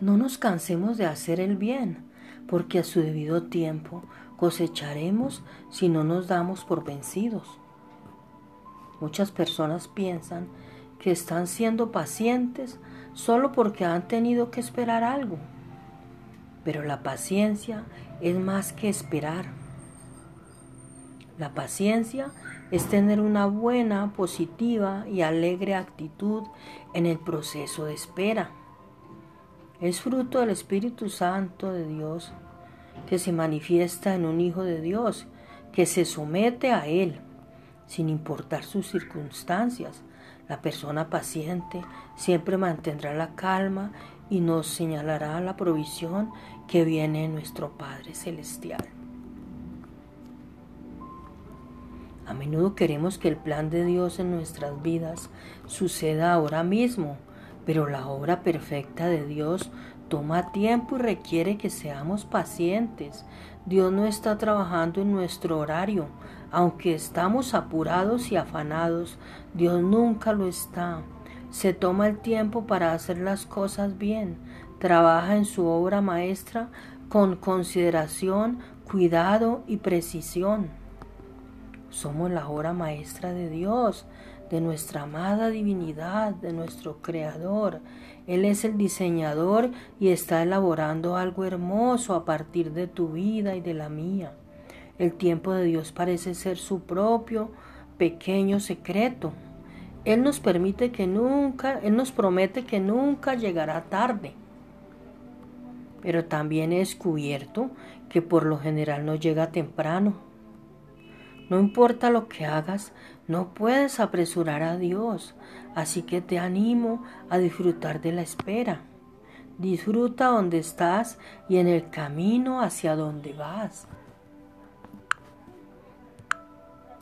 No nos cansemos de hacer el bien, porque a su debido tiempo cosecharemos si no nos damos por vencidos. Muchas personas piensan que están siendo pacientes solo porque han tenido que esperar algo. Pero la paciencia es más que esperar. La paciencia es tener una buena, positiva y alegre actitud en el proceso de espera. Es fruto del Espíritu Santo de Dios que se manifiesta en un Hijo de Dios que se somete a Él sin importar sus circunstancias. La persona paciente siempre mantendrá la calma y nos señalará la provisión que viene en nuestro Padre Celestial. A menudo queremos que el plan de Dios en nuestras vidas suceda ahora mismo pero la obra perfecta de Dios toma tiempo y requiere que seamos pacientes. Dios no está trabajando en nuestro horario. Aunque estamos apurados y afanados, Dios nunca lo está. Se toma el tiempo para hacer las cosas bien. Trabaja en su obra maestra con consideración, cuidado y precisión. Somos la obra maestra de Dios de nuestra amada divinidad, de nuestro Creador. Él es el diseñador y está elaborando algo hermoso a partir de tu vida y de la mía. El tiempo de Dios parece ser su propio pequeño secreto. Él nos permite que nunca, Él nos promete que nunca llegará tarde. Pero también he descubierto que por lo general no llega temprano. No importa lo que hagas, no puedes apresurar a Dios, así que te animo a disfrutar de la espera. Disfruta donde estás y en el camino hacia donde vas.